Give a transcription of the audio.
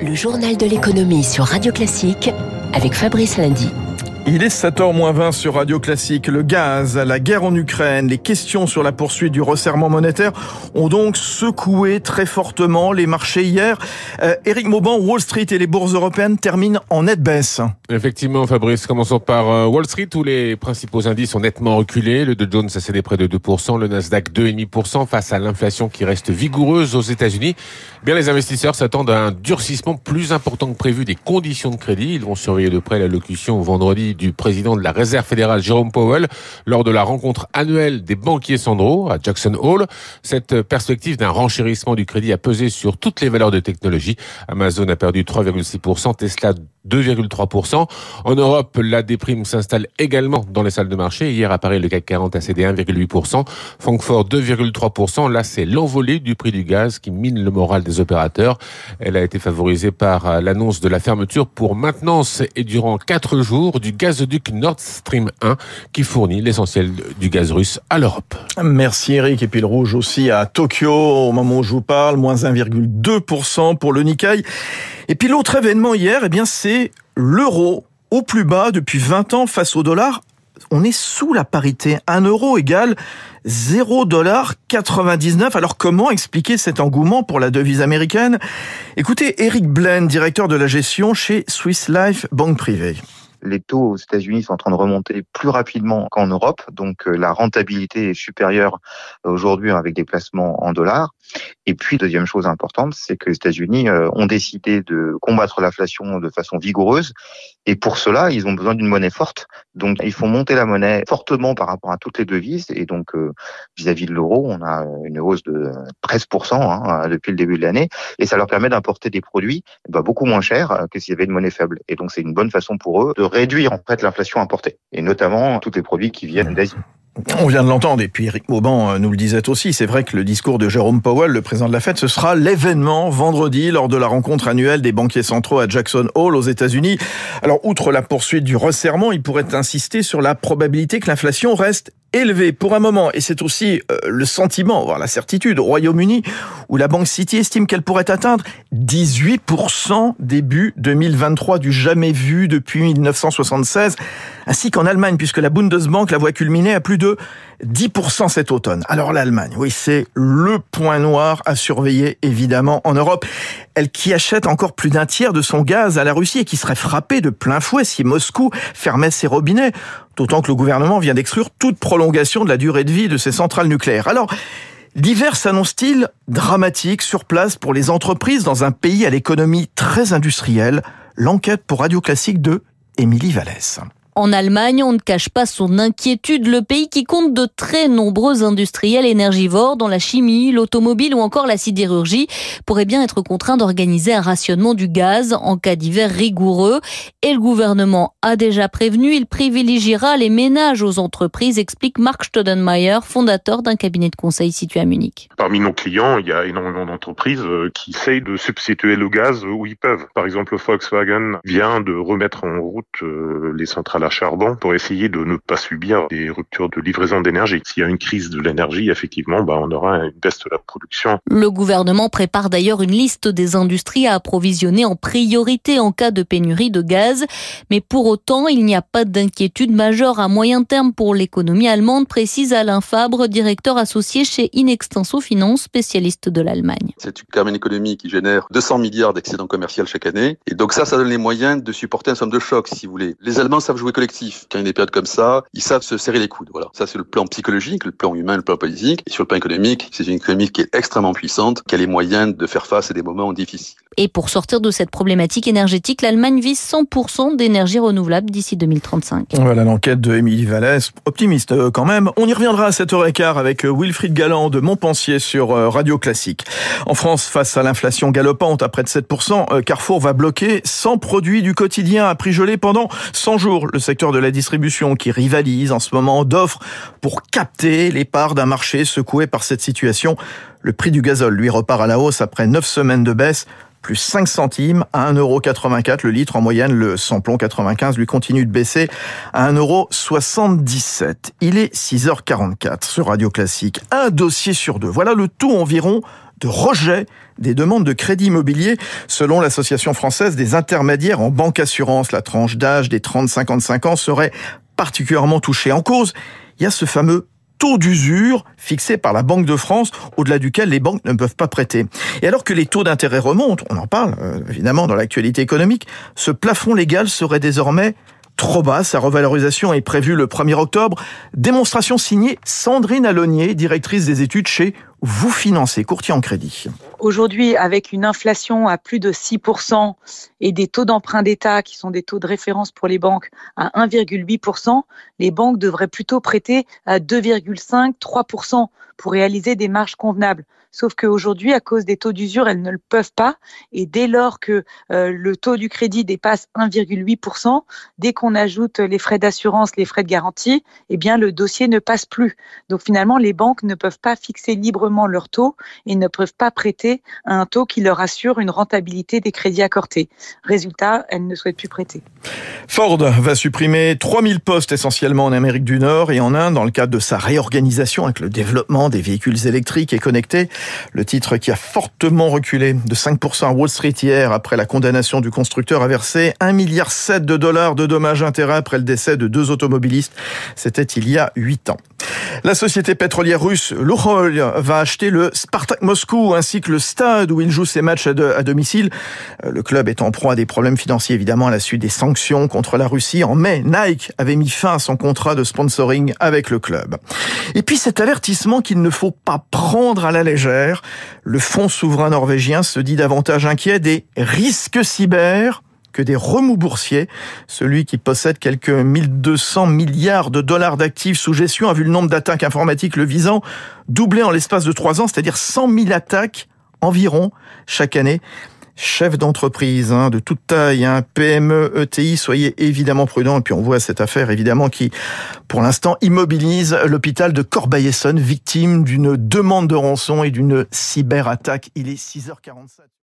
Le journal de l'économie sur Radio Classique avec Fabrice Lundy. Il est 7h20 sur Radio Classique. Le gaz, la guerre en Ukraine, les questions sur la poursuite du resserrement monétaire ont donc secoué très fortement les marchés hier. Euh, Eric Mauban, Wall Street et les bourses européennes terminent en nette baisse. Effectivement, Fabrice, commençons par euh, Wall Street où les principaux indices ont nettement reculé. Le Dow Jones a cédé près de 2%, le Nasdaq 2,5% face à l'inflation qui reste vigoureuse aux États-Unis. Bien, les investisseurs s'attendent à un durcissement plus important que prévu des conditions de crédit. Ils vont surveiller de près l'allocution vendredi du président de la Réserve fédérale, Jérôme Powell, lors de la rencontre annuelle des banquiers centraux à Jackson Hole. Cette perspective d'un renchérissement du crédit a pesé sur toutes les valeurs de technologie. Amazon a perdu 3,6%, Tesla 2,3%. En Europe, la déprime s'installe également dans les salles de marché. Hier à Paris, le CAC 40 a cédé 1,8%. Francfort 2,3%. Là, c'est l'envolée du prix du gaz qui mine le moral des opérateurs. Elle a été favorisée par l'annonce de la fermeture pour maintenance et durant quatre jours du gazoduc Nord Stream 1 qui fournit l'essentiel du gaz russe à l'Europe. Merci Eric. Et puis le rouge aussi à Tokyo au moment où je vous parle, moins 1,2% pour le Nikkei. Et puis l'autre événement hier, eh bien c'est l'euro au plus bas depuis 20 ans face au dollar. On est sous la parité. 1 euro égale 0,99$. Alors comment expliquer cet engouement pour la devise américaine? Écoutez Eric Blaine, directeur de la gestion chez Swiss Life Banque Privée les taux aux États-Unis sont en train de remonter plus rapidement qu'en Europe, donc la rentabilité est supérieure aujourd'hui avec des placements en dollars. Et puis, deuxième chose importante, c'est que les États-Unis euh, ont décidé de combattre l'inflation de façon vigoureuse. Et pour cela, ils ont besoin d'une monnaie forte. Donc, ils font monter la monnaie fortement par rapport à toutes les devises. Et donc, euh, vis-à-vis de l'euro, on a une hausse de 13% hein, depuis le début de l'année. Et ça leur permet d'importer des produits bah, beaucoup moins chers que s'il y avait une monnaie faible. Et donc, c'est une bonne façon pour eux de réduire en fait l'inflation importée. Et notamment tous les produits qui viennent d'Asie. On vient de l'entendre, et puis Eric Mauban euh, nous le disait aussi, c'est vrai que le discours de Jérôme Powell, le président de la Fed, ce sera l'événement vendredi lors de la rencontre annuelle des banquiers centraux à Jackson Hole aux États-Unis. Alors, outre la poursuite du resserrement, il pourrait insister sur la probabilité que l'inflation reste élevé pour un moment, et c'est aussi euh, le sentiment, voire la certitude, au Royaume-Uni, où la Banque City estime qu'elle pourrait atteindre 18% début 2023 du jamais vu depuis 1976, ainsi qu'en Allemagne, puisque la Bundesbank la voit culminer à plus de 10% cet automne. Alors l'Allemagne, oui, c'est le point noir à surveiller évidemment en Europe. Elle qui achète encore plus d'un tiers de son gaz à la Russie et qui serait frappée de plein fouet si Moscou fermait ses robinets. D'autant que le gouvernement vient d'exclure toute prolongation de la durée de vie de ses centrales nucléaires. Alors, L'hiver s'annonce-t-il dramatique sur place pour les entreprises dans un pays à l'économie très industrielle? L'enquête pour Radio Classique de Émilie Vallès. En Allemagne, on ne cache pas son inquiétude. Le pays qui compte de très nombreux industriels énergivores dans la chimie, l'automobile ou encore la sidérurgie pourrait bien être contraint d'organiser un rationnement du gaz en cas d'hiver rigoureux. Et le gouvernement a déjà prévenu, il privilégiera les ménages aux entreprises, explique Mark Stodenmayer, fondateur d'un cabinet de conseil situé à Munich. Parmi nos clients, il y a énormément d'entreprises euh, qui essayent de substituer le gaz où ils peuvent. Par exemple, Volkswagen vient de remettre en route euh, les centrales charbon pour essayer de ne pas subir des ruptures de livraison d'énergie. S'il y a une crise de l'énergie, effectivement, bah, on aura une baisse de la production. Le gouvernement prépare d'ailleurs une liste des industries à approvisionner en priorité en cas de pénurie de gaz. Mais pour autant, il n'y a pas d'inquiétude majeure à moyen terme pour l'économie allemande, précise Alain Fabre, directeur associé chez Inextenso Finance, spécialiste de l'Allemagne. C'est quand même une économie qui génère 200 milliards d'excédents commerciaux chaque année. Et donc ça, ça donne les moyens de supporter un somme de choc, si vous voulez. Les Allemands savent jouer collectif. Quand il y a des périodes comme ça, ils savent se serrer les coudes. Voilà. Ça, c'est le plan psychologique, le plan humain, le plan politique. Et sur le plan économique, c'est une économie qui est extrêmement puissante, qui a les moyens de faire face à des moments difficiles. Et pour sortir de cette problématique énergétique, l'Allemagne vise 100% d'énergie renouvelable d'ici 2035. Voilà l'enquête de Émilie Vallès, optimiste euh, quand même. On y reviendra à 7h15 avec euh, Wilfried Galland de Montpensier sur euh, Radio Classique. En France, face à l'inflation galopante à près de 7%, Carrefour va bloquer 100 produits du quotidien à prix gelé pendant 100 jours. Le secteur de la distribution qui rivalise en ce moment d'offres pour capter les parts d'un marché secoué par cette situation. Le prix du gazole, lui, repart à la hausse après 9 semaines de baisse plus 5 centimes à 1,84€ le litre. En moyenne, le samplon 95 lui continue de baisser à 1,77€. Il est 6h44 sur Radio Classique. Un dossier sur deux. Voilà le tout environ de rejet des demandes de crédit immobilier selon l'Association française des intermédiaires en banque assurance. La tranche d'âge des 30-55 ans serait particulièrement touchée. En cause, il y a ce fameux taux d'usure fixé par la Banque de France, au-delà duquel les banques ne peuvent pas prêter. Et alors que les taux d'intérêt remontent, on en parle euh, évidemment dans l'actualité économique, ce plafond légal serait désormais trop bas. Sa revalorisation est prévue le 1er octobre. Démonstration signée Sandrine Alonier, directrice des études chez Vous Financez, courtier en crédit. Aujourd'hui, avec une inflation à plus de 6% et des taux d'emprunt d'État qui sont des taux de référence pour les banques à 1,8%, les banques devraient plutôt prêter à 2,5-3% pour réaliser des marges convenables. Sauf qu'aujourd'hui, à cause des taux d'usure, elles ne le peuvent pas. Et dès lors que euh, le taux du crédit dépasse 1,8%, dès qu'on ajoute les frais d'assurance, les frais de garantie, eh bien le dossier ne passe plus. Donc finalement, les banques ne peuvent pas fixer leur taux et ne peuvent pas prêter à un taux qui leur assure une rentabilité des crédits accordés. Résultat, elles ne souhaitent plus prêter. Ford va supprimer 3000 postes essentiellement en Amérique du Nord et en Inde dans le cadre de sa réorganisation avec le développement des véhicules électriques et connectés. Le titre qui a fortement reculé de 5% à Wall Street hier après la condamnation du constructeur a versé 1,7 milliard de dollars de dommages intérêts après le décès de deux automobilistes. C'était il y a 8 ans. La société pétrolière russe Lukoil va acheter le Spartak Moscou ainsi que le stade où il joue ses matchs à, domicile. Euh, le club est en proie à des problèmes financiers évidemment à la suite des sanctions contre la Russie. En mai, Nike avait mis fin à son contrat de sponsoring avec le club. Et puis cet avertissement qu'il ne faut pas prendre à la légère, le fonds souverain norvégien se dit davantage inquiet des risques cyber que des remous boursiers. Celui qui possède quelques 1200 milliards de dollars d'actifs sous gestion a vu le nombre d'attaques informatiques le visant doubler en l'espace de trois ans, c'est-à-dire 100 000 attaques environ chaque année. Chef d'entreprise hein, de toute taille, hein, PME, ETI, soyez évidemment prudents. Et puis on voit cette affaire évidemment qui, pour l'instant, immobilise l'hôpital de Corbeil-Essonne, victime d'une demande de rançon et d'une cyberattaque. Il est 6h47.